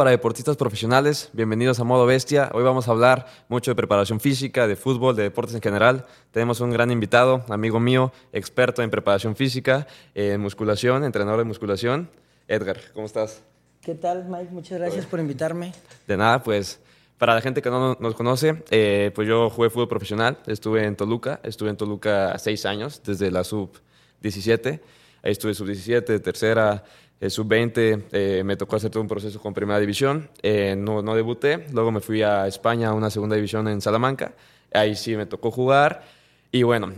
para deportistas profesionales, bienvenidos a Modo Bestia. Hoy vamos a hablar mucho de preparación física, de fútbol, de deportes en general. Tenemos un gran invitado, amigo mío, experto en preparación física, en musculación, entrenador de musculación. Edgar, ¿cómo estás? ¿Qué tal, Mike? Muchas gracias por invitarme. De nada, pues para la gente que no nos conoce, eh, pues yo jugué fútbol profesional, estuve en Toluca, estuve en Toluca seis años, desde la sub-17, ahí estuve sub-17, tercera, eh, sub-20, eh, me tocó hacer todo un proceso con primera división, no, no debuté, luego me fui a España a una segunda división en Salamanca, ahí sí me tocó jugar, y bueno,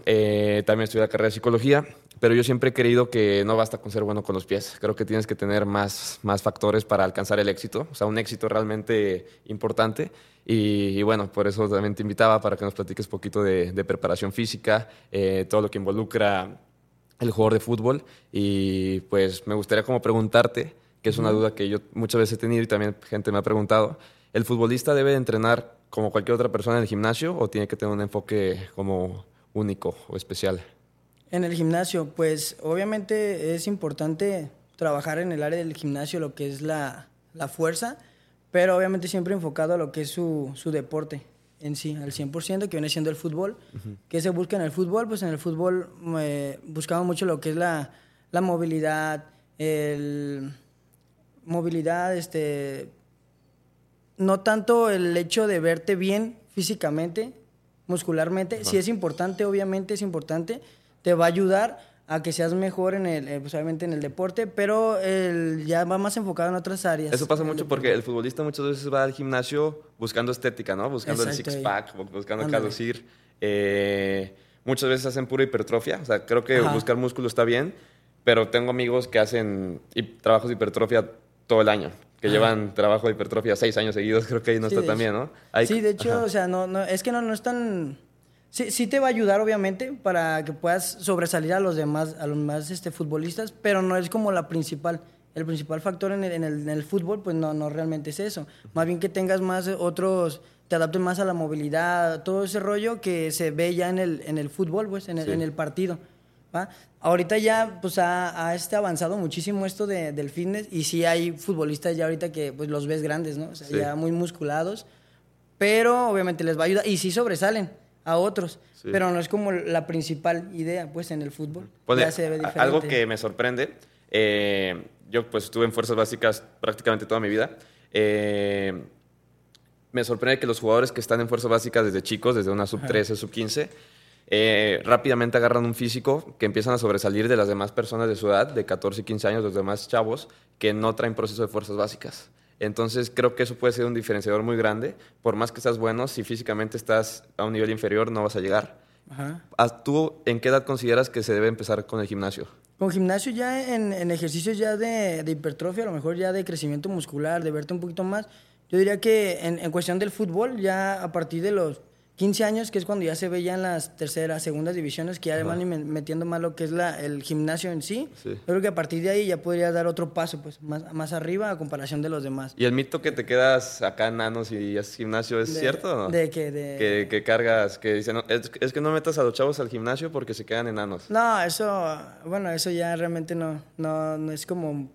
también estudié la carrera de psicología, pero yo siempre he creído que no basta con ser bueno con los pies. Creo que tienes que tener más, más factores para alcanzar el éxito, o sea, un éxito realmente importante. Y, bueno, por eso también te invitaba para que nos platiques poquito de, preparación física, eh, todo lo que involucra el jugador de fútbol. Y pues me gustaría como preguntarte, que es una duda que yo muchas veces he tenido y también gente me ha preguntado, ¿el futbolista debe entrenar como cualquier otra persona en el gimnasio o tiene que tener un enfoque como único o especial? En el gimnasio, pues obviamente es importante trabajar en el área del gimnasio lo que es la, fuerza, pero obviamente siempre enfocado a lo que es su, deporte en sí, al 100%, que viene siendo el fútbol. ¿Qué se busca en el fútbol? Pues en el fútbol eh, buscamos mucho lo que es la, movilidad, el movilidad, este, no tanto el hecho de verte bien físicamente, muscularmente, sí es importante, obviamente es importante, te va a ayudar a que seas mejor en el, eh, pues, obviamente en el deporte, pero el, ya va más enfocado en otras áreas. Eso pasa mucho porque el futbolista muchas veces va al gimnasio buscando estética, ¿no? Buscando el six-pack, buscando caducir. Eh, muchas veces hacen pura hipertrofia, o sea, creo que buscar músculo está bien, pero tengo amigos que hacen trabajos de hipertrofia todo el año, que llevan trabajo de hipertrofia seis años seguidos, creo que ahí no está tan bien, ¿no? sí, de hecho, o sea, no, no, es que no, no es tan Sí, sí te va a ayudar, obviamente, para que puedas sobresalir a los demás, a los demás este, futbolistas, pero no es como la principal. El principal factor en el, en el, fútbol, pues no, no realmente es eso. Más bien que tengas más otros, te adaptes más a la movilidad, todo ese rollo que se ve ya en el, en el fútbol, pues, en el, en el partido. ¿va? Ahorita ya pues ha, ha este avanzado muchísimo esto de, del fitness y sí hay futbolistas ya ahorita que pues los ves grandes, ¿no? O sea, ya muy musculados, pero obviamente les va a ayudar y sí sobresalen a otros. Pero no es como la principal idea, pues, en el fútbol. Pues, ya se ve diferente. Algo que me sorprende, eh, yo pues estuve en fuerzas básicas prácticamente toda mi vida. Eh, me sorprende que los jugadores que están en fuerzas básicas desde chicos, desde una sub 13, sub 15, eh, rápidamente agarran un físico que empiezan a sobresalir de las demás personas de su edad, de 14 y 15 años, los demás chavos, que no traen proceso de fuerzas básicas. Entonces creo que eso puede ser un diferenciador muy grande. Por más que estás bueno, si físicamente estás a un nivel inferior, no vas a llegar. Ajá. Ah, ¿Tú en qué edad consideras que se debe empezar con el gimnasio? Con gimnasio ya en, ejercicios ya de, hipertrofia, a lo mejor ya de crecimiento muscular, de verte un poquito más. Yo diría que en, en cuestión del fútbol, ya a partir de los 15 años, que es cuando ya se ve ya en las terceras, segundas divisiones, que ya van metiendo más lo que es la, el gimnasio en sí. creo que a partir de ahí ya podría dar otro paso, pues, más, más arriba a comparación de los demás. ¿Y el mito que te quedas acá nanos y haces gimnasio es cierto? ¿De qué? De... Que, cargas, que dicen, es, que no metas a los chavos al gimnasio porque se quedan enanos. No, eso, bueno, eso ya realmente no, no, no es como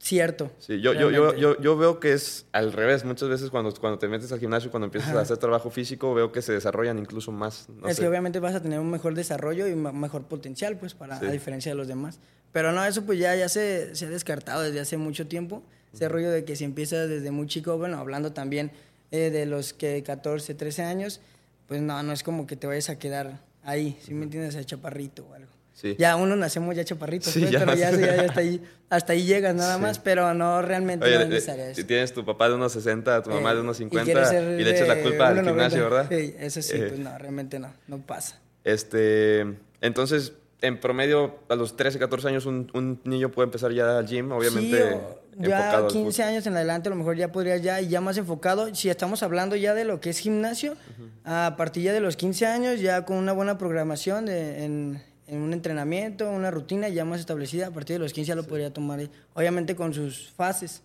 cierto. Sí, yo, yo, yo, yo, yo, veo que es al revés. Muchas veces cuando, cuando te metes al gimnasio, cuando empiezas a hacer trabajo físico, veo que se desarrollan incluso más. es que obviamente vas a tener un mejor desarrollo y un mejor potencial, pues, para, a diferencia de los demás. Pero no, eso pues ya, ya se, se ha descartado desde hace mucho tiempo. Ese rollo de que si empiezas desde muy chico, bueno, hablando también eh, de los que 14, 13 años, pues no, no es como que te vayas a quedar ahí, si me entiendes, a chaparrito o algo. Ya uno nacemos ya chaparritos, pues, pero ya, hasta, ahí, hasta ahí llegas nada más, pero no realmente no es necesario Si tienes tu papá de unos 60, tu mamá de unos 50 y, le echas la culpa al gimnasio, ¿verdad? Sí, eso sí, pues no, realmente no, no pasa. Este, entonces, en promedio, a los 13, 14 años, un, niño puede empezar ya al gym, obviamente. Sí, ya 15 años en adelante, a lo mejor ya podría ya, y ya más enfocado. Si estamos hablando ya de lo que es gimnasio, a partir ya de los 15 años, ya con una buena programación de, en, en un entrenamiento, una rutina ya más establecida, a partir de los 15 ya lo podría tomar, obviamente con sus fases,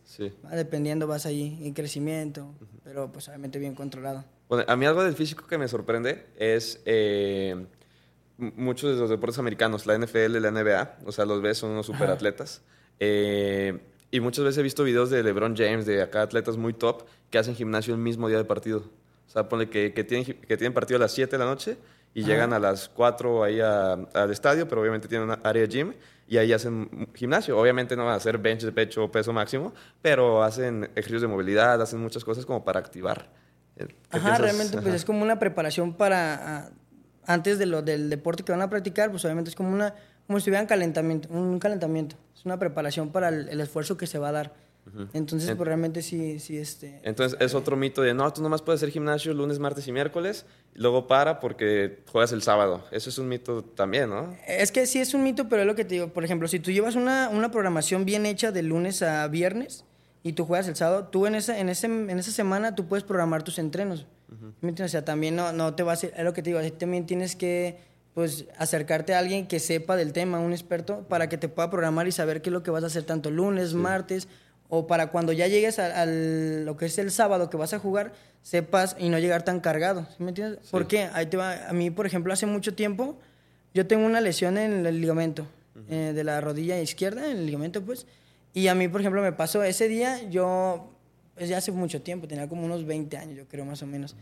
dependiendo vas ahí en crecimiento, pero pues obviamente bien controlado. Bueno, a mí algo del físico que me sorprende es eh, muchos de los deportes americanos, la NFL, la NBA, o sea, los ves, son unos superatletas. Eh, Y muchas veces he visto videos de LeBron James, de acá atletas muy top, que hacen gimnasio el mismo día de partido. O sea, pone que, que, tienen, que tienen partido a las 7 de la noche y llegan a las 4 ahí al estadio, pero obviamente tienen una área gym y ahí hacen gimnasio. Obviamente no van a hacer bench de pecho o peso máximo, pero hacen ejercicios de movilidad, hacen muchas cosas como para activar. Ajá, realmente pues es como una preparación para ah, antes de lo del deporte que van a practicar, pues obviamente es como una como si estuvieran calentamiento, un calentamiento. Es una preparación para el esfuerzo que se va a dar. Entonces, pues realmente sí, sí, este... Entonces, es otro mito de, no, tú nomás puedes hacer gimnasio lunes, martes y miércoles, y luego para porque juegas el sábado. Eso es un mito también, ¿no? Es que sí es un mito, pero es lo que te digo. Por ejemplo, si tú llevas una, una programación bien hecha de lunes a viernes y tú juegas el sábado, tú en esa, en ese, en esa semana tú puedes programar tus entrenos. O sea, también no, no te va a hacer, es lo que te digo, también tienes que pues acercarte a alguien que sepa del tema, un experto, para que te pueda programar y saber qué es lo que vas a hacer tanto lunes, martes o para cuando ya llegues a, lo que es el sábado que vas a jugar, sepas y no llegar tan cargado. ¿Me entiendes? ¿Por qué? Ahí te va. A mí, por ejemplo, hace mucho tiempo, yo tengo una lesión en el ligamento eh, de la rodilla izquierda, en el ligamento, pues. Y a mí, por ejemplo, me pasó ese día, yo, pues ya hace mucho tiempo, tenía como unos 20 años, yo creo, más o menos.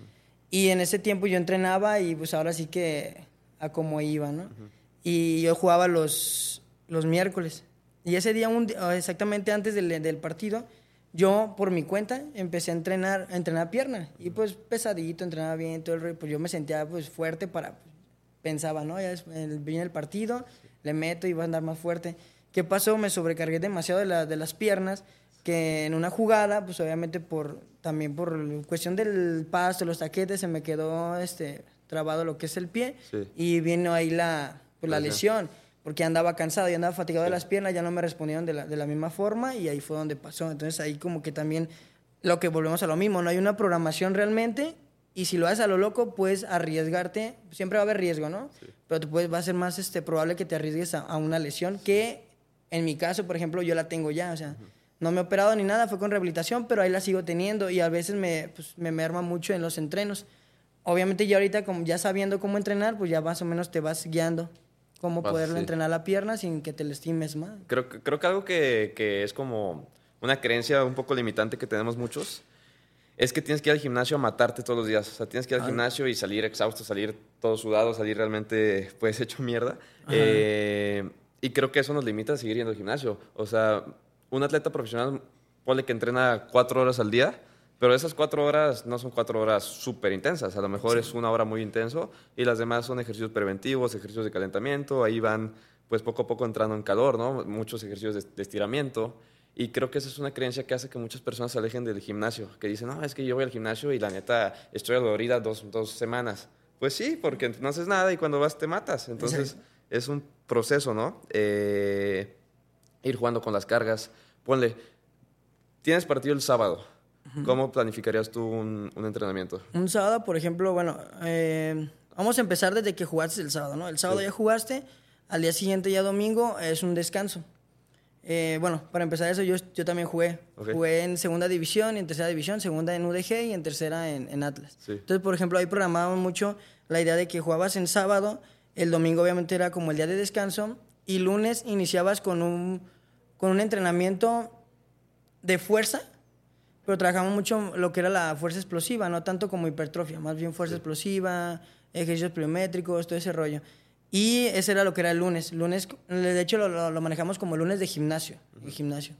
Y en ese tiempo yo entrenaba y pues ahora sí que a cómo iba, ¿no? Y yo jugaba los, los miércoles. Y ese día, un, exactamente antes del, del, partido, yo por mi cuenta empecé a entrenar, a entrenar pierna. Y pues pesadito, entrenaba bien, todo el Pues yo me sentía pues fuerte para, pensaba, ¿no? Ya viene el partido, le meto y va a andar más fuerte. ¿Qué pasó? Me sobrecargué demasiado de, la, de las piernas que en una jugada, pues obviamente por también por cuestión del pasto, los taquetes, se me quedó este trabado lo que es el pie y vino ahí la, pues, la lesión porque andaba cansado y andaba fatigado de las piernas, ya no me respondieron de la, de la misma forma y ahí fue donde pasó. Entonces ahí como que también lo que volvemos a lo mismo, no hay una programación realmente y si lo haces a lo loco, puedes arriesgarte, siempre va a haber riesgo, ¿no? Pero te puedes, va a ser más este, probable que te arriesgues a, una lesión que en mi caso, por ejemplo, yo la tengo ya, o sea, no me he operado ni nada, fue con rehabilitación, pero ahí la sigo teniendo y a veces me, pues, me merma mucho en los entrenos. Obviamente ya ahorita, como ya sabiendo cómo entrenar, pues ya más o menos te vas guiando cómo poderlo entrenar la pierna sin que te lastimes más. Creo, creo que algo que, que, es como una creencia un poco limitante que tenemos muchos es que tienes que ir al gimnasio a matarte todos los días. O sea, tienes que ir al gimnasio y salir exhausto, salir todo sudado, salir realmente pues hecho mierda. Eh, y creo que eso nos limita a seguir yendo al gimnasio. O sea, un atleta profesional, pone que entrena cuatro horas al día pero esas cuatro horas no son cuatro horas súper intensas, a lo mejor es una hora muy intenso y las demás son ejercicios preventivos, ejercicios de calentamiento, ahí van pues poco a poco entrando en calor, ¿no? Muchos ejercicios de, estiramiento. Y creo que esa es una creencia que hace que muchas personas se alejen del gimnasio, que dicen, no, es que yo voy al gimnasio y la neta estoy dolorida dos, dos semanas. Pues sí, porque no haces nada y cuando vas te matas. Entonces es un proceso, ¿no? Eh, ir jugando con las cargas. Ponle, tienes partido el sábado ¿Cómo planificarías tú un, entrenamiento? Un sábado, por ejemplo, bueno, eh, vamos a empezar desde que jugaste el sábado, ¿no? El sábado ya jugaste, al día siguiente ya domingo es un descanso. Eh, bueno, para empezar eso, yo, yo también jugué. Jugué en segunda división y en tercera división, segunda en UDG y en tercera en, Atlas. Entonces, por ejemplo, ahí programábamos mucho la idea de que jugabas en sábado, el domingo obviamente era como el día de descanso y lunes iniciabas con un, con un entrenamiento de fuerza pero trabajamos mucho lo que era la fuerza explosiva, no tanto como hipertrofia, más bien fuerza explosiva, ejercicios pliométricos, todo ese rollo. Y ese era lo que era el lunes. lunes de hecho, lo, lo manejamos como lunes de gimnasio, gimnasio,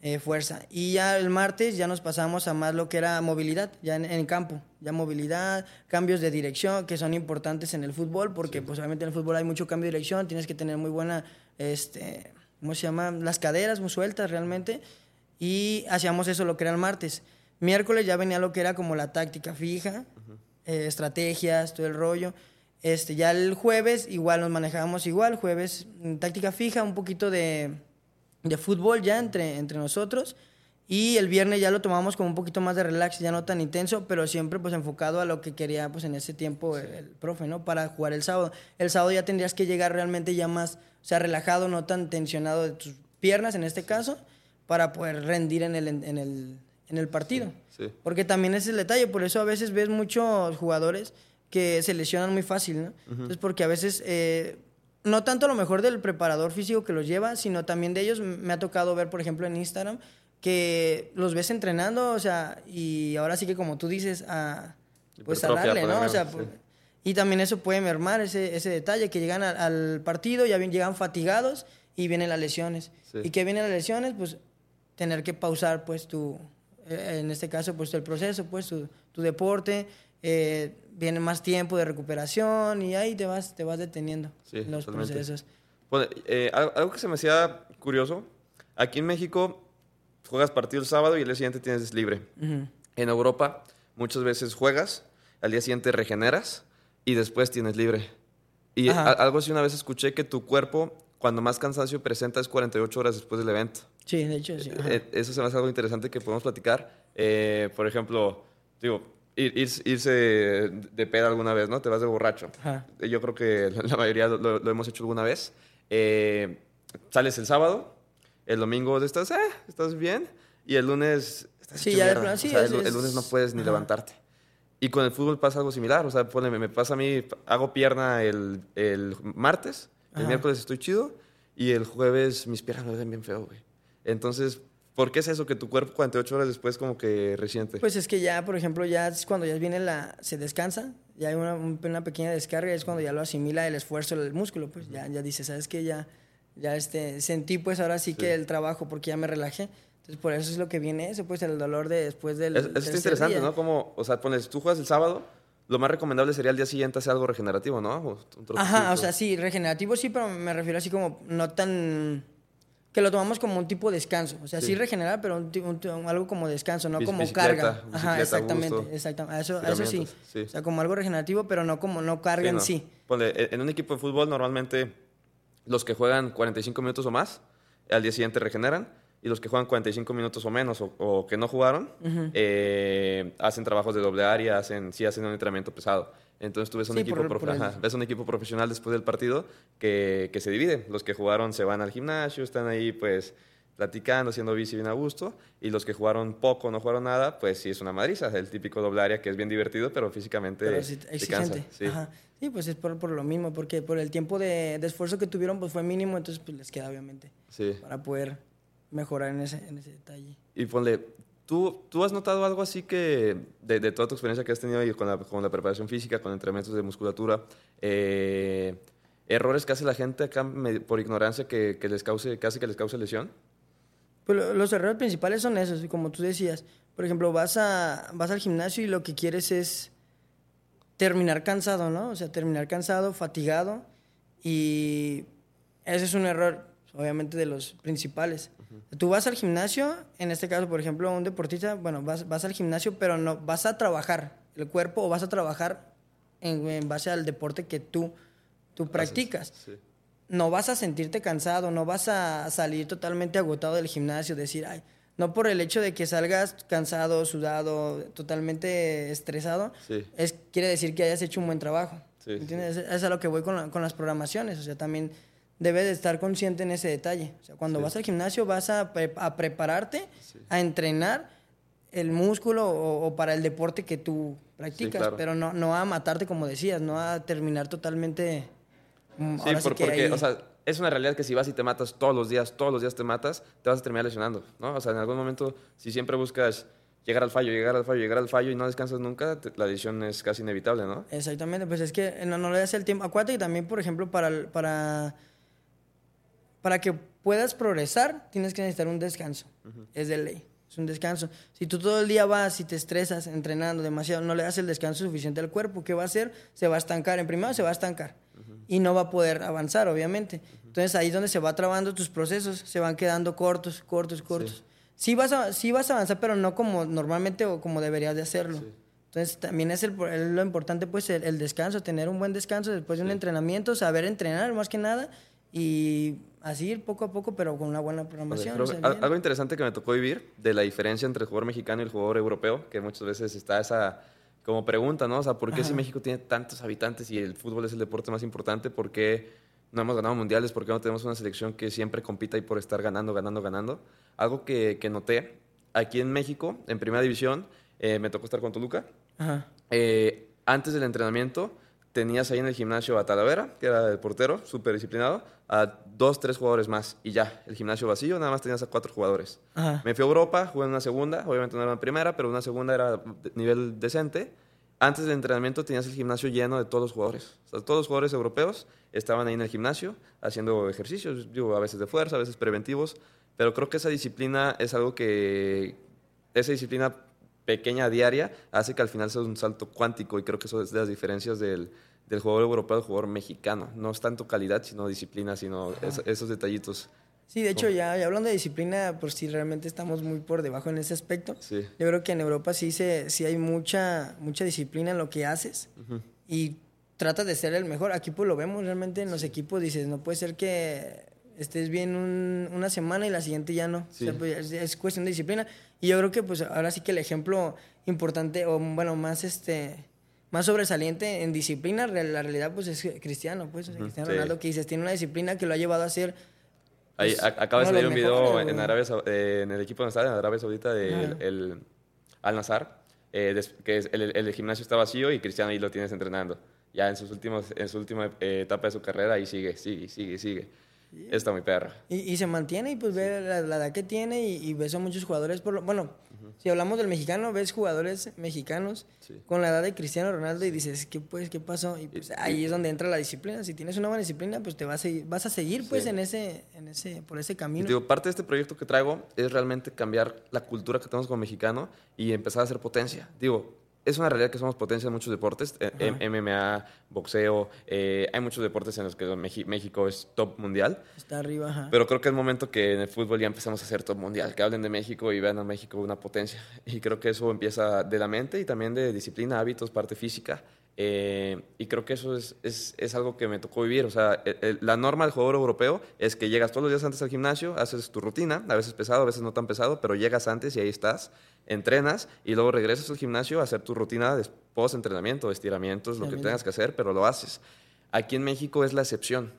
eh, fuerza. Y ya el martes ya nos pasamos a más lo que era movilidad, ya en, en, campo. Ya movilidad, cambios de dirección, que son importantes en el fútbol, porque pues obviamente en el fútbol hay mucho cambio de dirección, tienes que tener muy buena, este, ¿cómo se llama? Las caderas muy sueltas realmente y hacíamos eso lo que era el martes. Miércoles ya venía lo que era como la táctica fija, eh, estrategias, todo el rollo. Este, ya el jueves igual nos manejábamos igual, jueves mm, táctica fija, un poquito de, de fútbol ya entre, entre nosotros. Y el viernes ya lo tomamos como un poquito más de relax, ya no tan intenso, pero siempre pues enfocado a lo que quería pues en ese tiempo el, profe, ¿no? Para jugar el sábado. El sábado ya tendrías que llegar realmente ya más, o sea, relajado, no tan tensionado de tus piernas en este caso, para poder rendir en el, en el, en el partido. Porque también es el detalle, por eso a veces ves muchos jugadores que se lesionan muy fácil, ¿no? Entonces, porque a veces, eh, no tanto a lo mejor del preparador físico que los lleva, sino también de ellos. Me ha tocado ver, por ejemplo, en Instagram, que los ves entrenando, o sea, y ahora sí que como tú dices, a, pues a darle, ¿no? O sea, y también eso puede mermar ese, ese detalle, que llegan al, partido, ya llegan fatigados y vienen las lesiones. ¿Y que vienen las lesiones? Pues tener que pausar, pues, tu, eh, en este caso, pues, el proceso, pues, tu, tu deporte, eh, viene más tiempo de recuperación y ahí te vas, te vas deteniendo los procesos. Eh, algo que se me hacía curioso, aquí en México juegas partido el sábado y el día siguiente tienes libre. En Europa muchas veces juegas, al día siguiente regeneras y después tienes libre. Y algo así una vez escuché que tu cuerpo, cuando más cansancio presenta, es 48 horas después del evento. Sí, de hecho, sí. Eh, eso se me hace algo interesante que podemos platicar. por ejemplo, digo, irse de peda alguna vez, ¿no? Te vas de borracho. Yo creo que la mayoría lo, hemos hecho alguna vez. Eh, sales el sábado, el domingo estás, eh, estás bien, y el lunes estás sí, ya el, lunes no puedes ni levantarte. Y con el fútbol pasa algo similar, o sea, me pasa a mí, hago pierna el, el martes, el miércoles estoy chido, y el jueves mis piernas me ven bien feo, güey. Entonces, ¿Por qué es eso que tu cuerpo 48 horas después como que resiente? Pues es que ya, por ejemplo, ya es cuando ya viene la... se descansa, ya hay una, una pequeña descarga, es cuando ya lo asimila el esfuerzo del músculo, pues ya, ya dice, ¿sabes qué? Ya, ya este, sentí pues ahora sí, que el trabajo porque ya me relajé. Entonces por eso es lo que viene eso, pues el dolor de después del... Es, es interesante, ¿no? Como, o sea, pones, tú juegas el sábado, lo más recomendable sería el día siguiente hacer algo regenerativo, ¿no? Ajá, o sea, sí, regenerativo sí, pero me refiero así como no tan que lo tomamos como un tipo de descanso. O sea, sí, regenerar, pero un, algo como descanso, no como carga. Ajá, exactamente, exactamente. Eso, eso sí. O sea, como algo regenerativo, pero no como no carga en sí. en un equipo de fútbol normalmente los que juegan 45 minutos o más, al día siguiente regeneran. Y los que juegan 45 minutos o menos o, que no jugaron, eh, hacen trabajos de doble área, hacen, sí hacen un entrenamiento pesado. Entonces tú ves un, equipo, ves un equipo profesional después del partido que, que, se divide. Los que jugaron se van al gimnasio, están ahí pues platicando, haciendo bici bien a gusto, y los que jugaron poco, no jugaron nada, pues sí es una madriza, el típico doble área que es bien divertido, pero físicamente pero se cansa. Sí. sí. pues es por, por, lo mismo, porque por el tiempo de, de, esfuerzo que tuvieron pues fue mínimo, entonces pues les queda obviamente sí. para poder mejorar en ese, en ese detalle. Y ponle, ¿Tú, ¿Tú has notado algo así que, de, de, toda tu experiencia que has tenido con la, con la preparación física, con entrenamientos de musculatura, eh, errores que hace la gente acá por ignorancia que, que les cause, casi que les cause lesión? Pues los errores principales son esos, como tú decías. Por ejemplo, vas, a, vas al gimnasio y lo que quieres es terminar cansado, ¿no? O sea, terminar cansado, fatigado. Y ese es un error, obviamente, de los principales. Tú vas al gimnasio, en este caso, por ejemplo, un deportista, bueno, vas, vas al gimnasio, pero no vas a trabajar el cuerpo o vas a trabajar en, base al deporte que tú, tú practicas. No vas a sentirte cansado, no vas a salir totalmente agotado del gimnasio, decir, ay, no por el hecho de que salgas cansado, sudado, totalmente estresado, es, quiere decir que hayas hecho un buen trabajo. ¿Entiendes? Es a lo que voy con, con las programaciones. O sea, también debes de estar consciente en ese detalle. O sea, cuando vas al gimnasio vas a, a prepararte, a entrenar el músculo o, para el deporte que tú practicas, pero no, no a matarte como decías, no a terminar totalmente... Mm, sí, porque, o sea, es una realidad que si vas y te matas todos los días, todos los días te matas, te vas a terminar lesionando, ¿no? O sea, en algún momento, si siempre buscas llegar al fallo, llegar al fallo, llegar al fallo y no descansas nunca, la lesión es casi inevitable, ¿no? Exactamente, pues es que no, no le das el tiempo. Acuérdate que también, por ejemplo, para, para para que puedas progresar, tienes que necesitar un descanso. Es de ley. Es un descanso. Si tú todo el día vas y te estresas entrenando demasiado, no le das el descanso suficiente al cuerpo, ¿qué va a hacer? Se va a estancar. En primero se va a estancar. Y no va a poder avanzar, obviamente. Entonces ahí es donde se va trabando tus procesos, se van quedando cortos, cortos, cortos. Sí, vas, a, sí vas a avanzar, pero no como normalmente o como deberías de hacerlo. Entonces también es, el, lo importante, pues, el, descanso, tener un buen descanso después de un entrenamiento, saber entrenar más que nada y así ir poco a poco, pero con una buena programación. algo interesante que me tocó vivir de la diferencia entre el jugador mexicano y el jugador europeo, que muchas veces está esa como pregunta, ¿no? O sea, ¿por qué si México tiene tantos habitantes y el fútbol es el deporte más importante, por qué no hemos ganado mundiales, por qué no tenemos una selección que siempre compita y por estar ganando, ganando, ganando? Algo que, que noté aquí en México, en primera división, eh, me tocó estar con Toluca. Eh, antes del entrenamiento, tenías ahí en el gimnasio a Talavera, que era el portero, súper disciplinado, a dos, tres jugadores más y ya, el gimnasio vacío, nada más tenías a cuatro jugadores. Ajá. Me fui a Europa, jugué en una segunda, obviamente no era en primera, pero una segunda era de nivel decente. Antes del entrenamiento tenías el gimnasio lleno de todos los jugadores. O sea, todos los jugadores europeos estaban ahí en el gimnasio haciendo ejercicios, digo, a veces de fuerza, a veces preventivos, pero creo que esa disciplina es algo que, esa disciplina pequeña diaria hace que al final sea un salto cuántico y creo que eso es de las diferencias del, del jugador europeo al jugador mexicano. No es tanto calidad, sino disciplina, sino es- esos detallitos. Sí, de hecho, ya, ya hablando de disciplina, pues sí, realmente estamos muy por debajo en ese aspecto. Sí. Yo creo que en Europa sí, se, sí hay mucha, mucha disciplina en lo que haces y tratas de ser el mejor. Aquí pues lo vemos realmente en los equipos, dices, no puede ser que estés bien un- una semana y la siguiente ya no. Sí. O sea, pues, es, es cuestión de disciplina. Y yo creo que pues ahora sí que el ejemplo importante o bueno, más este más sobresaliente en disciplina, la realidad pues es Cristiano, pues, o sea, Cristiano sí. Ronaldo que dices, tiene una disciplina que lo ha llevado a ser Ahí, Pues, a- acaba de de salir un video en. Arabia, eh, en el equipo donde está, en Arabia Saudita, Ajá. el Al Nazar, eh, que es- el, el gimnasio está vacío y Cristiano ahí lo tienes entrenando. Ya en, sus últimos, en su última eh, etapa de su carrera, ahí sigue, sigue, sigue, sigue. Está muy perra. Y, y se mantiene y pues ve la, la edad que tiene y, y ves a muchos jugadores. Por lo, bueno, si hablamos del mexicano, ves jugadores mexicanos Sí. con la edad de Cristiano Ronaldo y dices, ¿qué, pues, ¿qué pasó? Y pues ahí es donde entra la disciplina. Si tienes una buena disciplina, pues te vas a, seguir- vas a seguir pues Sí. en ese, en ese, por ese Y camino. digo, parte de este proyecto que traigo es realmente cambiar la cultura que tenemos como mexicano y empezar a ser potencia. Digo, es una realidad que somos potencia en muchos deportes, eh, MMA, boxeo, eh, hay muchos deportes en los que México es top mundial. Está arriba, ajá. Pero creo que es momento que en el fútbol ya empezamos a ser top mundial, que hablen de México y vean a México una potencia. Y creo que eso empieza de la mente y también de disciplina, hábitos, parte física. Eh, y creo que eso es, es, es algo que me tocó vivir. O sea, el- el- la norma del jugador europeo es que llegas todos los días antes al gimnasio, haces tu rutina, a veces pesado, a veces no tan pesado, pero llegas antes y ahí estás, entrenas y luego regresas al gimnasio a hacer tu rutina de post-entrenamiento, estiramientos, lo que tengas que hacer, pero lo haces. Aquí en México es la excepción.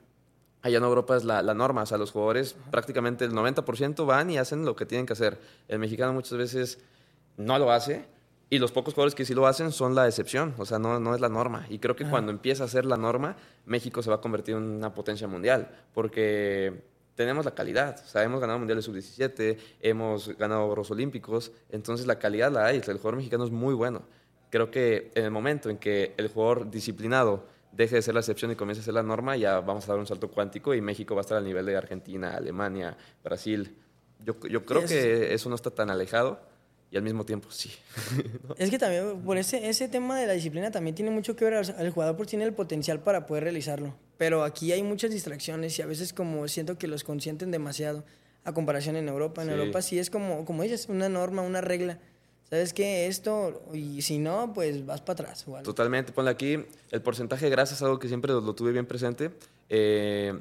Allá en Europa es la, la norma, o sea, los jugadores prácticamente el 90% van y hacen lo que tienen que hacer. El mexicano muchas veces no lo hace y los pocos jugadores que sí lo hacen son la excepción, o sea, no, no es la norma. Y creo que Ajá. cuando empieza a ser la norma, México se va a convertir en una potencia mundial, porque tenemos la calidad, o sea, hemos ganado mundiales sub-17, hemos ganado oros olímpicos, entonces la calidad la hay, el jugador mexicano es muy bueno. Creo que en el momento en que el jugador disciplinado deje de ser la excepción y comience a ser la norma, ya vamos a dar un salto cuántico y México va a estar al nivel de Argentina, Alemania, Brasil. Yo, yo creo eso que eso no está tan alejado y al mismo tiempo sí. Es que también, por ese, ese tema de la disciplina también tiene mucho que ver. El jugador pues tiene el potencial para poder realizarlo. Pero aquí hay muchas distracciones y a veces como siento que los consienten demasiado a comparación en Europa. En Sí. Europa sí es como, como dices, una norma, una regla. ¿Sabes qué? Esto, y si no, pues vas para atrás. algo. Totalmente, ponle aquí, el porcentaje de grasa es algo que siempre lo, lo tuve bien presente. Eh,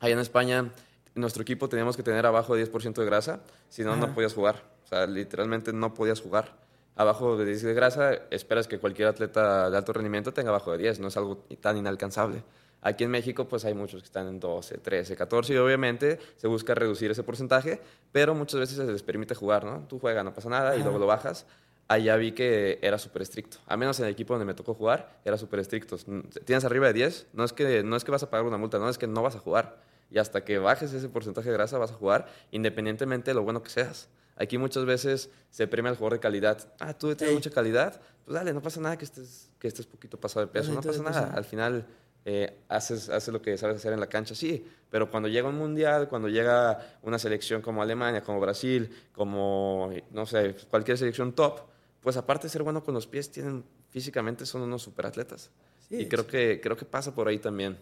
allá en España, nuestro equipo teníamos que tener abajo de 10% de grasa, si no, no podías jugar. Sea, literalmente no podías jugar. Abajo de 10 de grasa, esperas que cualquier atleta de alto rendimiento tenga abajo de 10, no es algo tan inalcanzable. Aquí en México, pues hay muchos que están en 12, 13, 14 y obviamente se busca reducir ese porcentaje, pero muchas veces se les permite jugar, ¿no? Tú juegas, no pasa nada y luego lo bajas allá vi que era súper estricto. A menos en el equipo donde me tocó jugar, era súper estricto. Tienes arriba de 10, no es, que, no es que vas a pagar una multa, no, es que no vas a jugar. Y hasta que bajes ese porcentaje de grasa vas a jugar, independientemente de lo bueno que seas. Aquí muchas veces se premia al jugador de calidad. Ah, tú tienes mucha calidad, pues dale, no pasa nada que estés, que estés poquito pasado de peso, no pasa nada. peso. Al final eh, haces, haces lo que sabes hacer en la cancha, sí, pero cuando llega un mundial, cuando llega una selección como Alemania, como Brasil, como, no sé, cualquier selección top, pues aparte de ser bueno con los pies, tienen físicamente son unos superatletas. Sí, y creo que, creo que pasa por ahí también.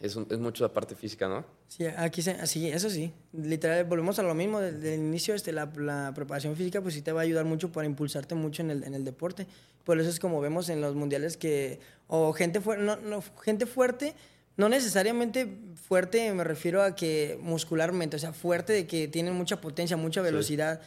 Es, un- es mucho la parte física, ¿no? Sí, aquí se, sí, eso sí. Literal, volvemos a lo mismo. Desde el inicio, este, la, la preparación física, pues sí te va a ayudar mucho para impulsarte mucho en el, en el deporte. Por eso es como vemos en los mundiales que, o gente, fuerte no, no, gente fuerte, no necesariamente fuerte, me refiero a que muscularmente, o sea, fuerte de que tienen mucha potencia, mucha velocidad.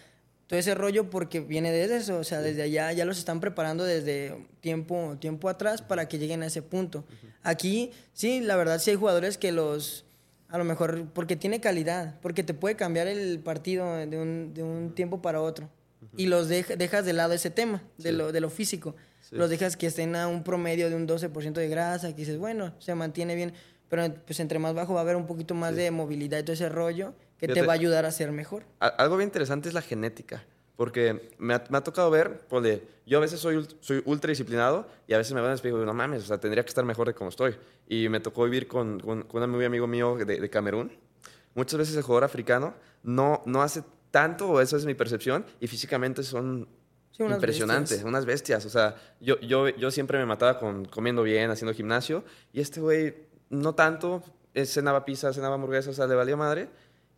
Todo ese rollo porque viene desde eso, o sea, desde allá ya los están preparando desde tiempo, tiempo atrás para que lleguen a ese punto. Aquí, sí, la verdad sí hay jugadores que los, a lo mejor porque tiene calidad, porque te puede cambiar el partido de un, de un tiempo para otro. y los dejas de lado ese tema, de, lo, de lo físico. Los dejas que estén a un promedio de un 12% de grasa, que dices, bueno, se mantiene bien, pero pues entre más bajo va a haber un poquito más de movilidad y todo ese rollo que te va a ayudar a ser mejor. Algo bien interesante es la genética. Porque me ha, tocado ver, yo a veces soy, soy ultra disciplinado y a veces me van a decir, no mames, o sea, tendría que estar mejor de como estoy. Y me tocó vivir con, con, un muy amigo mío de, de, Camerún. Muchas veces el jugador africano no, no hace tanto, o eso es mi percepción, y físicamente son impresionantes, unas bestias. O sea, yo, yo, yo siempre me mataba con comiendo bien, haciendo gimnasio, y este güey no tanto, cenaba pizza, cenaba hamburguesas, o sea, le valía madre.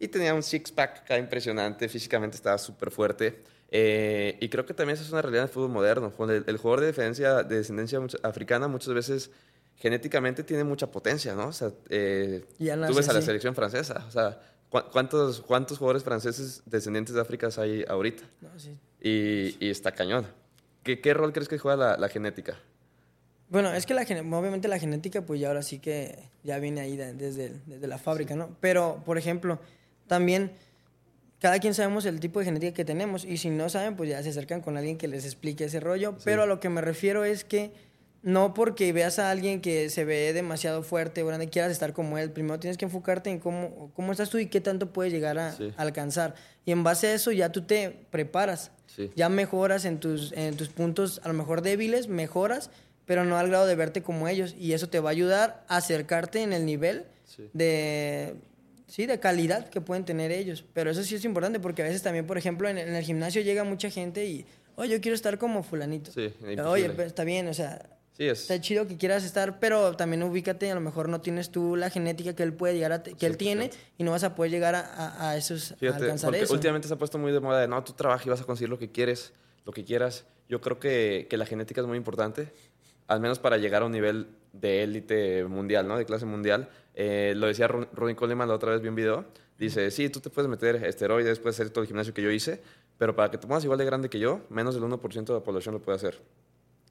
Y tenía un six-pack acá impresionante, físicamente estaba súper fuerte. Eh, y creo que también eso es una realidad en el fútbol moderno. El, el jugador de, defensa, de descendencia africana muchas veces genéticamente tiene mucha potencia, ¿no? O sea, eh, tú ves a la selección francesa, o sea, ¿cuántos, ¿cuántos jugadores franceses descendientes de África hay ahorita? y, y, está cañón. ¿Qué, ¿Qué, rol crees que juega la, genética? Bueno, es que la, obviamente la genética, pues ya ahora sí que ya viene ahí desde, desde la fábrica, ¿no? Pero, por ejemplo, también cada quien sabemos el tipo de genética que tenemos y si no saben, pues ya se acercan con alguien que les explique ese rollo. Pero a lo que me refiero es que no porque veas a alguien que se ve demasiado fuerte o grande quieras estar como él. Primero tienes que enfocarte en cómo, cómo estás tú y qué tanto puedes llegar a, alcanzar. Y en base a eso ya tú te preparas. Ya mejoras en tus, en tus puntos a lo mejor débiles, mejoras, pero no al grado de verte como ellos. Y eso te va a ayudar a acercarte en el nivel de sí, de calidad que pueden tener ellos. Pero eso sí es importante porque a veces también, por ejemplo, en, el gimnasio llega mucha gente y, oye, yo quiero estar como fulanito. Sí, oye, está bien, o sea, está chido que quieras estar, pero también ubícate, a lo mejor no tienes tú la genética que él puede llegar a, que él tiene y no vas a poder llegar a, a esos, Fíjate, a alcanzar porque últimamente se ha puesto muy de moda de, no, tú trabajas y vas a conseguir lo que quieres, lo que quieras. Yo creo que, que la genética es muy importante, al menos para llegar a un nivel de élite mundial, ¿no? De clase mundial. Eh, lo decía Ronnie Coleman la otra vez, vi un video. Dice, sí, tú te puedes meter esteroides, puedes hacer todo el gimnasio que yo hice, pero para que te pongas igual de grande que yo, menos del 1% de la población lo puede hacer.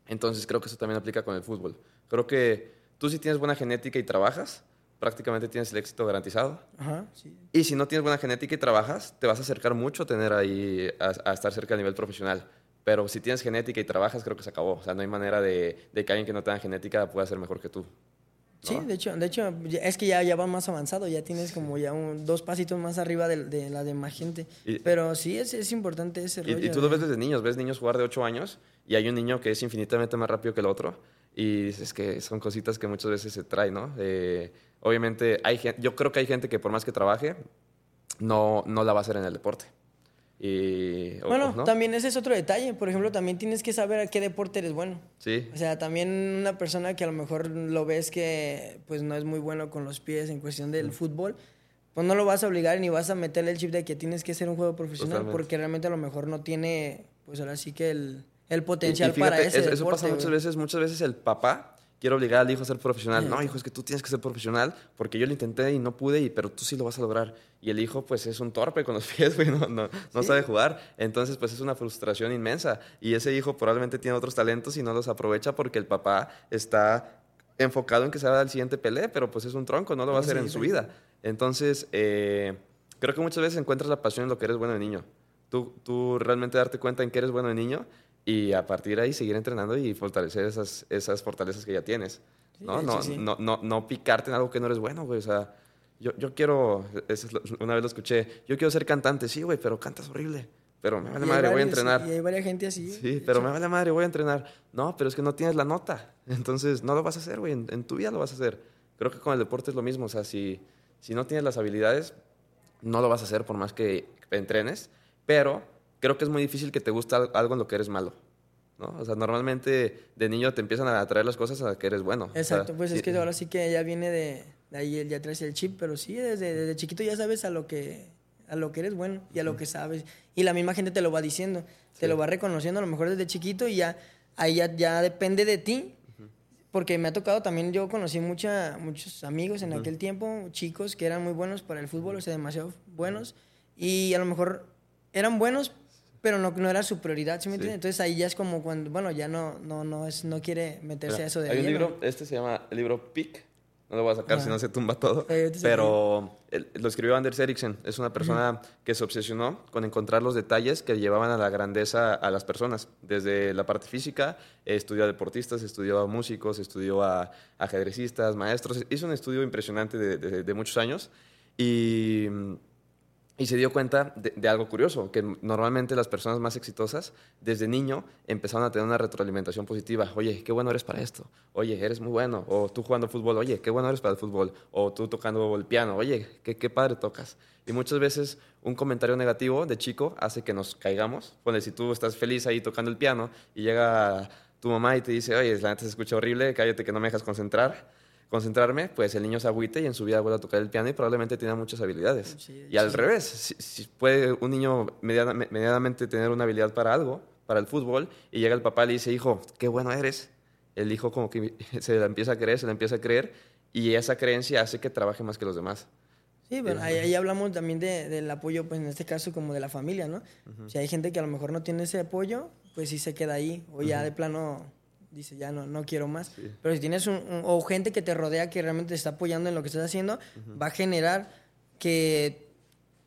Entonces creo que eso también aplica con el fútbol. Creo que tú si tienes buena genética y trabajas, prácticamente tienes el éxito garantizado. Ajá, sí. Y si no tienes buena genética y trabajas, te vas a acercar mucho a tener ahí, a, estar cerca a nivel profesional. Pero si tienes genética y trabajas, creo que se acabó. O sea, no hay manera de, de que alguien que no tenga genética pueda ser mejor que tú. Sí, de hecho, de hecho, es que ya, ya va más avanzado, ya tienes como ya dos pasitos más arriba de, la demás gente. Pero sí, es, es importante ese rollo. Y, tú lo ves desde niños, ves niños jugar de 8 años y hay un niño que es infinitamente más rápido que el otro y dices que son cositas que muchas veces se traen, ¿no? Eh, obviamente, hay, yo creo que hay gente que por más que trabaje, no, no la va a hacer en el deporte bueno, también ese es otro detalle. Por ejemplo, también tienes que saber a qué deporte eres bueno. Sí. O sea, también una persona que a lo mejor lo ves que pues no es muy bueno con los pies en cuestión del fútbol, pues no lo vas a obligar ni vas a meterle el chip de que tienes que ser un juego profesional porque realmente a lo mejor no tiene, pues ahora sí que el, el potencial para ese eso, eso pasa muchas veces, muchas veces el papá quiero obligar al hijo a ser profesional. No, hijo, es que tú tienes que ser profesional porque yo lo intenté y no pude, y, pero tú sí lo vas a lograr. Y el hijo, pues, es un torpe con los pies, güey, no, no, no sabe jugar. Entonces, pues, es una frustración inmensa. Y ese hijo probablemente tiene otros talentos y no los aprovecha porque el papá está enfocado en que se va al siguiente pelea, pero pues es un tronco, no lo va a hacer en su vida. Entonces, eh, creo que muchas veces encuentras la pasión en lo que eres bueno de niño. Tú, tú realmente darte cuenta en que eres bueno de niño y a partir de ahí seguir entrenando y fortalecer esas, esas fortalezas que ya tienes. ¿no? no, no, no, no, picarte en algo que no eres bueno, güey. O sea, yo, yo quiero, una vez lo escuché, yo quiero ser cantante, sí, güey, pero cantas horrible. Pero me vale madre, voy a entrenar. Y hay varias gente así. Sí, pero me vale madre, voy a entrenar. No, pero es que no tienes la nota. Entonces, no lo vas a hacer, güey. En, en, tu vida lo vas a hacer. Creo que con el deporte es lo mismo. O sea, si, si no tienes las habilidades, no lo vas a hacer por más que entrenes. Pero creo que es muy difícil que te guste algo en lo que eres malo. ¿no? O sea, normalmente de niño te empiezan a atraer las cosas a que eres bueno. Exacto, pues es que ahora sí que ya viene de, de ahí, ya traes el chip, pero sí, desde, desde, chiquito ya sabes a lo que a lo que eres bueno y a lo que sabes. Y la misma gente te lo va diciendo, te lo va reconociendo a lo mejor desde chiquito y ya ahí ya, depende de ti. Porque me ha tocado también, yo conocí mucha, muchos amigos en aquel tiempo, chicos que eran muy buenos para el fútbol, o sea, demasiado buenos. Y a lo mejor eran buenos, pero no, no era su prioridad, ¿sí me entiendes? Entonces ahí ya es como cuando, bueno, ya no, no, no, es, no quiere meterse a eso de Hay un libro, este se llama el libro Peak, no lo voy a sacar si no se tumba todo. Pero lo escribió Anders Eriksen. Es una persona que se obsesionó con encontrar los detalles que llevaban a la grandeza a las personas. Desde la parte física, estudió a deportistas, estudió a músicos, estudió a, ajedrecistas, maestros. Hizo un estudio impresionante de, de muchos años. Y y se dio cuenta de, algo curioso, que normalmente las personas más exitosas desde niño empezaron a tener una retroalimentación positiva. Oye, qué bueno eres para esto. Oye, eres muy bueno. O tú jugando fútbol. Oye, qué bueno eres para el fútbol. O tú tocando el piano. Oye, qué, padre tocas. Y muchas veces un comentario negativo de chico hace que nos caigamos. Bueno, si tú estás feliz ahí tocando el piano y llega tu mamá y te dice, oye, la neta se escucha horrible, cállate que no me dejas concentrar concentrarme, pues el niño se agüite y en su vida vuelve a tocar el piano y probablemente tiene muchas habilidades. y al revés, si, puede un niño medianamente tener una habilidad para algo, para el fútbol, y llega el papá y le dice, hijo, qué bueno eres, el hijo como que se la empieza a creer, se la empieza a creer, y esa creencia hace que trabaje más que los demás. Sí, pero ahí, hablamos también del apoyo, pues en este caso como de la familia, ¿no? Si hay gente que a lo mejor no tiene ese apoyo, pues sí se queda ahí, o ya de plano dice, ya no, no quiero más. Pero si tienes un, o gente que te rodea que realmente te está apoyando en lo que estás haciendo, va a generar que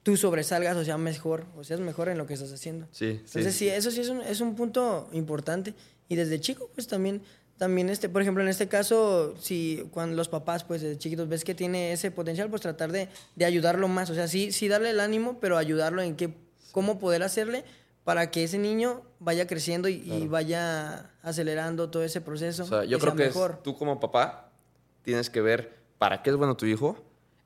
tú sobresalgas o seas mejor, o seas mejor en lo que estás haciendo. Sí, Entonces, sí, eso sí es un, es un punto importante. Y desde chico, pues también, también este, por ejemplo, en este caso, si cuando los papás, pues desde chiquitos, ves que tiene ese potencial, pues tratar de, de ayudarlo más. O sea, sí, sí darle el ánimo, pero ayudarlo en qué, cómo poder hacerle para que ese niño vaya creciendo y, vaya acelerando todo ese proceso. O sea, yo creo que tú como papá tienes que ver para qué es bueno tu hijo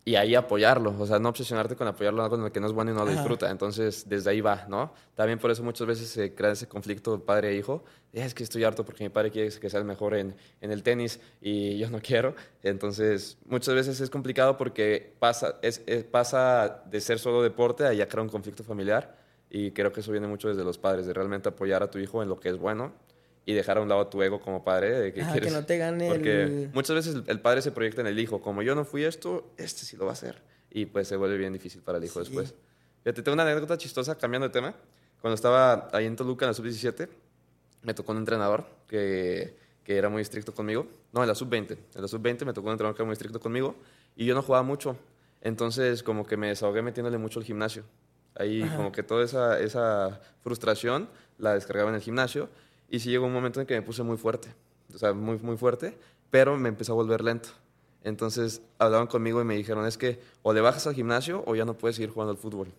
y ahí apoyarlo. O sea, no obsesionarte con apoyarlo con el que no es bueno y no lo disfruta. Entonces, desde ahí va, ¿no? También por eso muchas veces se crea ese conflicto padre e hijo. Es que estoy harto porque mi padre quiere que sea el mejor en, en el tenis y yo no quiero. Entonces, muchas veces es complicado porque pasa, es, pasa de ser solo deporte a ya crear un conflicto familiar y creo que eso viene mucho desde los padres, de realmente apoyar a tu hijo en lo que es bueno y dejar a un lado tu ego como padre. De que, que no te gane Porque muchas veces el padre se proyecta en el hijo, como yo no fui esto, este sí lo va a hacer. Y pues se vuelve bien difícil para el hijo después. Fíjate, tengo una anécdota chistosa cambiando de tema. Cuando estaba ahí en Toluca en la sub-17, me tocó un entrenador que, que era muy estricto conmigo. No, en la sub-20. En la sub-20 me tocó un entrenador que era muy estricto conmigo y yo no jugaba mucho. Entonces, como que me desahogué metiéndole mucho al gimnasio. Ahí como que toda esa, esa frustración la descargaba en el gimnasio y sí llegó un momento en que me puse muy fuerte, o sea, muy, muy fuerte, pero me empezó a volver lento. Entonces hablaban conmigo y me dijeron, es que o le bajas al gimnasio o ya no puedes seguir jugando al fútbol.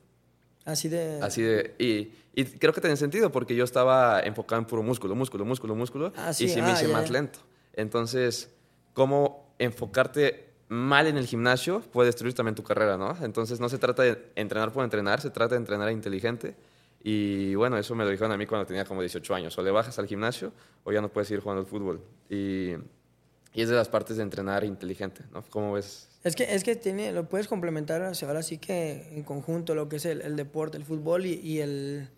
Así de... Así de... Y, y creo que tiene sentido porque yo estaba enfocado en puro músculo, músculo, músculo, músculo. Ah, y sí me ah, hice más lento. Entonces, ¿cómo enfocarte mal en el gimnasio puede destruir también tu carrera, ¿no? Entonces no se trata de entrenar por entrenar, se trata de entrenar inteligente. Y bueno, eso me lo dijeron a mí cuando tenía como 18 años. O le bajas al gimnasio o ya no puedes ir jugando al fútbol. Y, y es de las partes de entrenar inteligente, ¿no? ¿Cómo ves? Es que, es que tiene, lo puedes complementar ahora sí que en conjunto lo que es el, deporte, el fútbol y, y, el,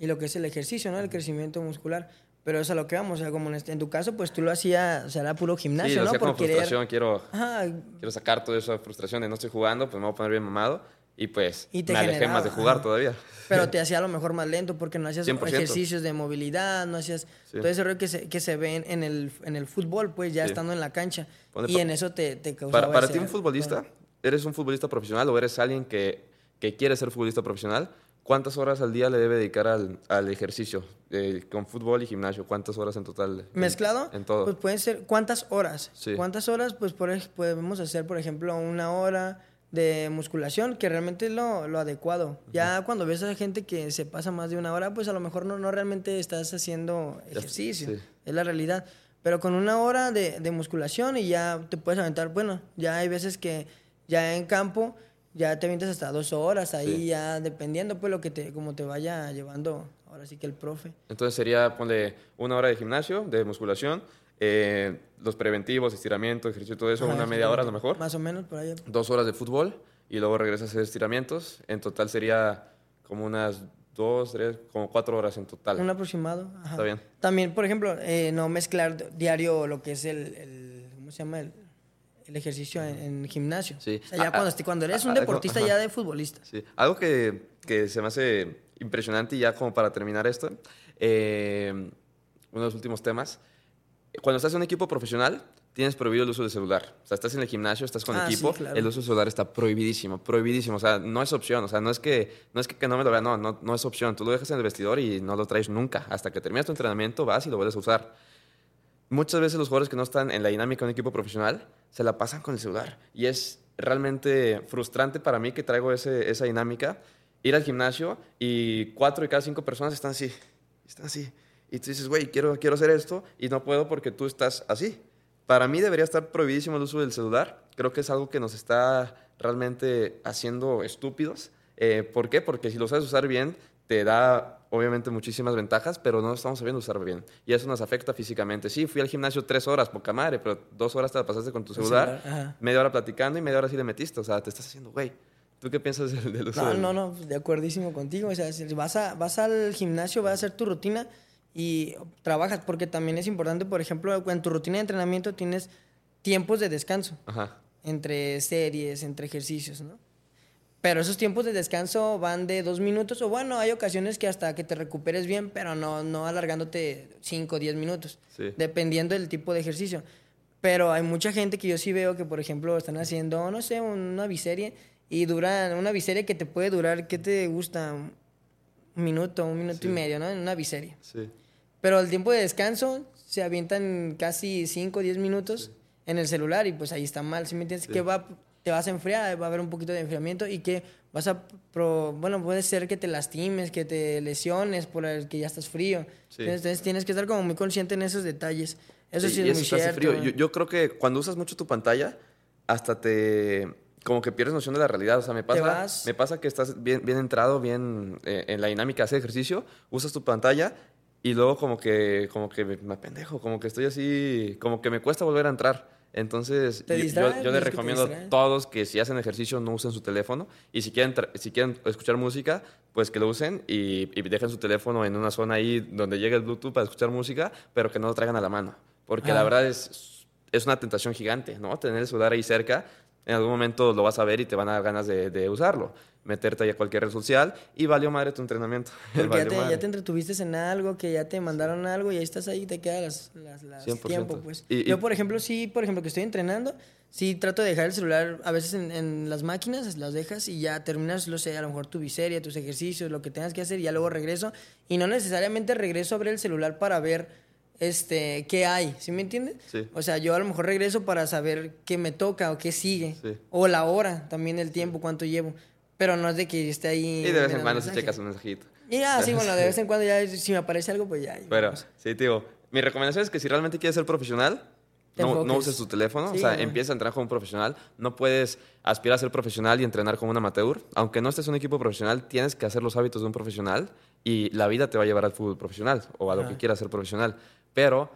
y lo que es el ejercicio, ¿no? El crecimiento muscular. Pero es a lo que vamos, o sea, como en, este, en tu caso, pues tú lo hacías, o sea, era puro gimnasio, sí, lo ¿no? Hacía como frustración, quiero, quiero sacar toda esa frustración de no estoy jugando, pues me voy a poner bien mamado y pues me alejé más de jugar todavía. Pero te hacía a lo mejor más lento porque no hacías ejercicios de movilidad, no hacías todo ese rollo que se, que se ve en el, en el fútbol, pues ya estando en la cancha. y en eso te, te causaba Para, para ti un futbolista, ¿eres un futbolista profesional o eres alguien que, que quiere ser futbolista profesional? ¿Cuántas horas al día le debe dedicar al, al ejercicio? Eh, con fútbol y gimnasio, ¿cuántas horas en total? ¿Mezclado? En, todo. Pues pueden ser, ¿cuántas horas? Sí. ¿Cuántas horas? Pues por, podemos hacer, por ejemplo, una hora de musculación, que realmente es lo, lo adecuado. Ya cuando ves a gente que se pasa más de una hora, pues a lo mejor no, no realmente estás haciendo ejercicio. Es la realidad. Pero con una hora de, de musculación y ya te puedes aventar, bueno, ya hay veces que ya en campo ya te avientas hasta dos horas ahí, ya dependiendo pues lo que te, como te vaya llevando ahora sí que el profe. Entonces sería, ponle una hora de gimnasio, de musculación, eh, los preventivos, estiramiento, ejercicio, todo eso, una media hora a lo mejor. Más o menos, por ahí. Dos horas de fútbol y luego regresas a hacer estiramientos. En total sería como unas dos, tres, como cuatro horas en total. Un aproximado. Está bien. También, por ejemplo, eh, no mezclar diario lo que es el, el ¿cómo se llama? El, el ejercicio en, gimnasio. Sí. O sea, ya ah, cuando, ah, cuando, eres un ah, deportista ya de futbolista. Sí. Algo que, que, se me hace impresionante y ya como para terminar esto, eh, uno de los últimos temas, cuando estás en un equipo profesional, tienes prohibido el uso del celular. O sea, estás en el gimnasio, estás con Ah, sí, equipo, claro. el uso del celular está prohibidísimo, prohibidísimo. O sea, no es opción. O sea, no es que no, es que, que no me lo vea, no, no, no es opción. Tú lo dejas en el vestidor y no lo traes nunca. Hasta que terminas tu entrenamiento, vas y lo vuelves a usar. Muchas veces los jugadores que no están en la dinámica de un equipo profesional se la pasan con el celular. Y es realmente frustrante para mí que traigo ese, esa dinámica. Ir al gimnasio y cuatro de cada cinco personas están así. Están así. Y tú dices, güey, quiero, quiero hacer esto y no puedo porque tú estás así. Para mí debería estar prohibidísimo el uso del celular. Creo que es algo que nos está realmente haciendo estúpidos. Eh, ¿Por qué? Porque si lo sabes usar bien, te da obviamente muchísimas ventajas, pero no estamos sabiendo usar bien. Y eso nos afecta físicamente. Sí, fui al gimnasio tres horas, poca madre, pero dos horas te la pasaste con tu El celular, ajá. media hora platicando y media hora sí le metiste. O sea, te estás haciendo, güey. ¿Tú qué piensas del, del uso No, del- no, no, pues, de acuerdísimo contigo. O sea, si vas, a, vas al gimnasio, vas a hacer tu rutina y trabajas, porque también es importante, por ejemplo, en tu rutina de entrenamiento tienes tiempos de descanso Ajá. entre series, entre ejercicios, ¿no? Pero esos tiempos de descanso van de dos minutos, o bueno, hay ocasiones que hasta que te recuperes bien, pero no, no alargándote cinco o diez minutos, Sí. dependiendo del tipo de ejercicio. Pero hay mucha gente que yo sí veo que, por ejemplo, están haciendo, no sé, una biserie y duran, una biserie que te puede durar, ¿qué te gusta? Un minuto, un minuto Sí. y medio, ¿no? En una biserie. Sí. Pero el tiempo de descanso se avientan casi 5 o 10 minutos en el celular y pues ahí está mal, ¿sí me entiendes? Que va, te vas a enfriar, va a haber un poquito de enfriamiento y que vas a, pro- bueno, puede ser que te lastimes, que te lesiones por el que ya estás frío. Sí. Entonces, tienes que estar como muy consciente en esos detalles. Eso sí, es muy eso hace cierto. frío. Yo, yo creo que cuando usas mucho tu pantalla, hasta te... Como que pierdes noción de la realidad. O sea, me pasa, me pasa que estás bien, bien entrado, bien eh, en la dinámica de hacer ejercicio, usas tu pantalla y luego como que, como que me, me pendejo, como que estoy así, como que me cuesta volver a entrar. Entonces, yo- les recomiendo a todos que si hacen ejercicio no usen su teléfono y si quieren, si quieren escuchar música, pues que lo usen y, y dejen su teléfono en una zona ahí donde llegue el Bluetooth para escuchar música, pero que no lo traigan a la mano. Porque Ah. la verdad es, es una tentación gigante, ¿no? Tener el celular ahí cerca, en algún momento lo vas a ver y te van a dar ganas de, de usarlo. Meterte ahí a cualquier red social y valió madre tu entrenamiento. Porque ya te, ya te entretuviste en algo, que ya te mandaron algo y ahí estás ahí, te queda las, las, las 100%. tiempo, pues. Y- y- Yo, por ejemplo, sí, por ejemplo, que estoy entrenando, sí trato de dejar el celular a veces en, en las máquinas, las dejas y ya terminas, lo sé, a lo mejor tu biseria, tus ejercicios, lo que tengas que hacer y ya luego regreso. Y no necesariamente regreso a ver el celular para ver este qué hay, ¿sí me entiendes? Sí. O sea, yo a lo mejor regreso para saber qué me toca o qué sigue. Sí. O la hora, también el tiempo, cuánto llevo. Pero no es de que esté ahí. Y de vez en cuando mensajes. checas un mensajito. Y ya, sí, bueno, de vez en cuando ya si me aparece algo, pues ya. Pero, vamos. sí, tío. Mi recomendación es que si realmente quieres ser profesional, no, no uses tu teléfono. Sí, o sea, empieza a entrenar como un profesional. No puedes aspirar a ser profesional y entrenar como un amateur. Aunque no estés en un equipo profesional, tienes que hacer los hábitos de un profesional y la vida te va a llevar al fútbol profesional o a lo que quieras ser profesional. Pero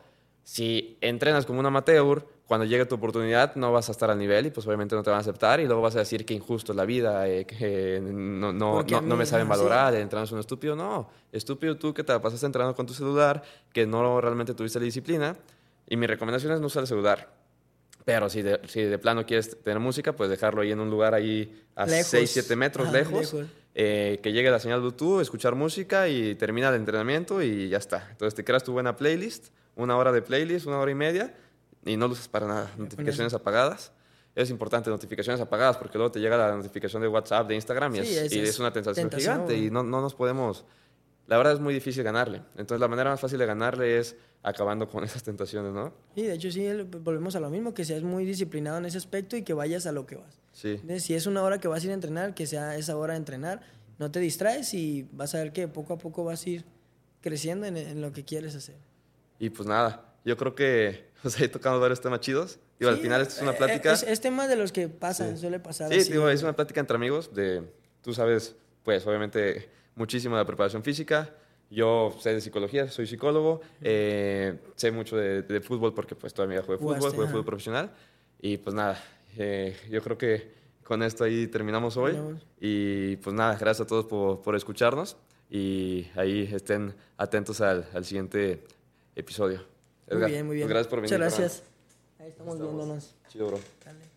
si entrenas como un amateur, cuando llegue tu oportunidad no vas a estar al nivel y pues obviamente no te van a aceptar y luego vas a decir que injusto es la vida, eh, que no, no, no, a no me saben sí. valorar, el entrenador es un estúpido. No, estúpido tú que te pasaste entrenando con tu celular, que no realmente tuviste la disciplina. Y mi recomendación es no usar el celular. Pero si de, si de plano quieres tener música, pues dejarlo ahí en un lugar ahí a Lejos. 6, 7 metros Ajá, lejos. lejos. Eh, que llegue la señal Bluetooth, escuchar música y termina el entrenamiento y ya está. Entonces te creas tu buena playlist, una hora de playlist, una hora y media, y no lo usas para nada. Notificaciones apagadas. Es importante, notificaciones apagadas, porque luego te llega la notificación de WhatsApp, de Instagram, y, Sí, es, es- y es es una tentación, tentación, gigante. Y no, no nos podemos. La verdad es muy difícil ganarle. Entonces, la manera más fácil de ganarle es acabando con esas tentaciones, ¿no? Sí, de hecho, sí, volvemos a lo mismo, que seas muy disciplinado en ese aspecto y que vayas a lo que vas. Sí. Entonces, si es una hora que vas a ir a entrenar, que sea esa hora de entrenar, no te distraes y vas a ver que poco a poco vas a ir creciendo en, en lo que quieres hacer. Y pues nada, yo creo que o sea, ahí tocamos varios temas chidos. Digo, al Sí, final esto es una eh, plática. Es, es tema de los que pasan, Sí. suele pasar. Sí, así. digo, es una plática entre amigos de, tú sabes, pues obviamente muchísimo de preparación física. Yo sé de psicología, soy psicólogo, eh, sé mucho de, de fútbol porque pues toda mi vida jugué fútbol, jugué fútbol profesional. Y pues nada, eh, yo creo que con esto ahí terminamos hoy. Y pues nada, gracias a todos por, por escucharnos y ahí estén atentos al, al siguiente episodio. Muy Edgar, bien, muy pues bien. gracias por venir. Muchas gracias. Ahí estamos Estamos. viéndonos. Chido, bro. Dale.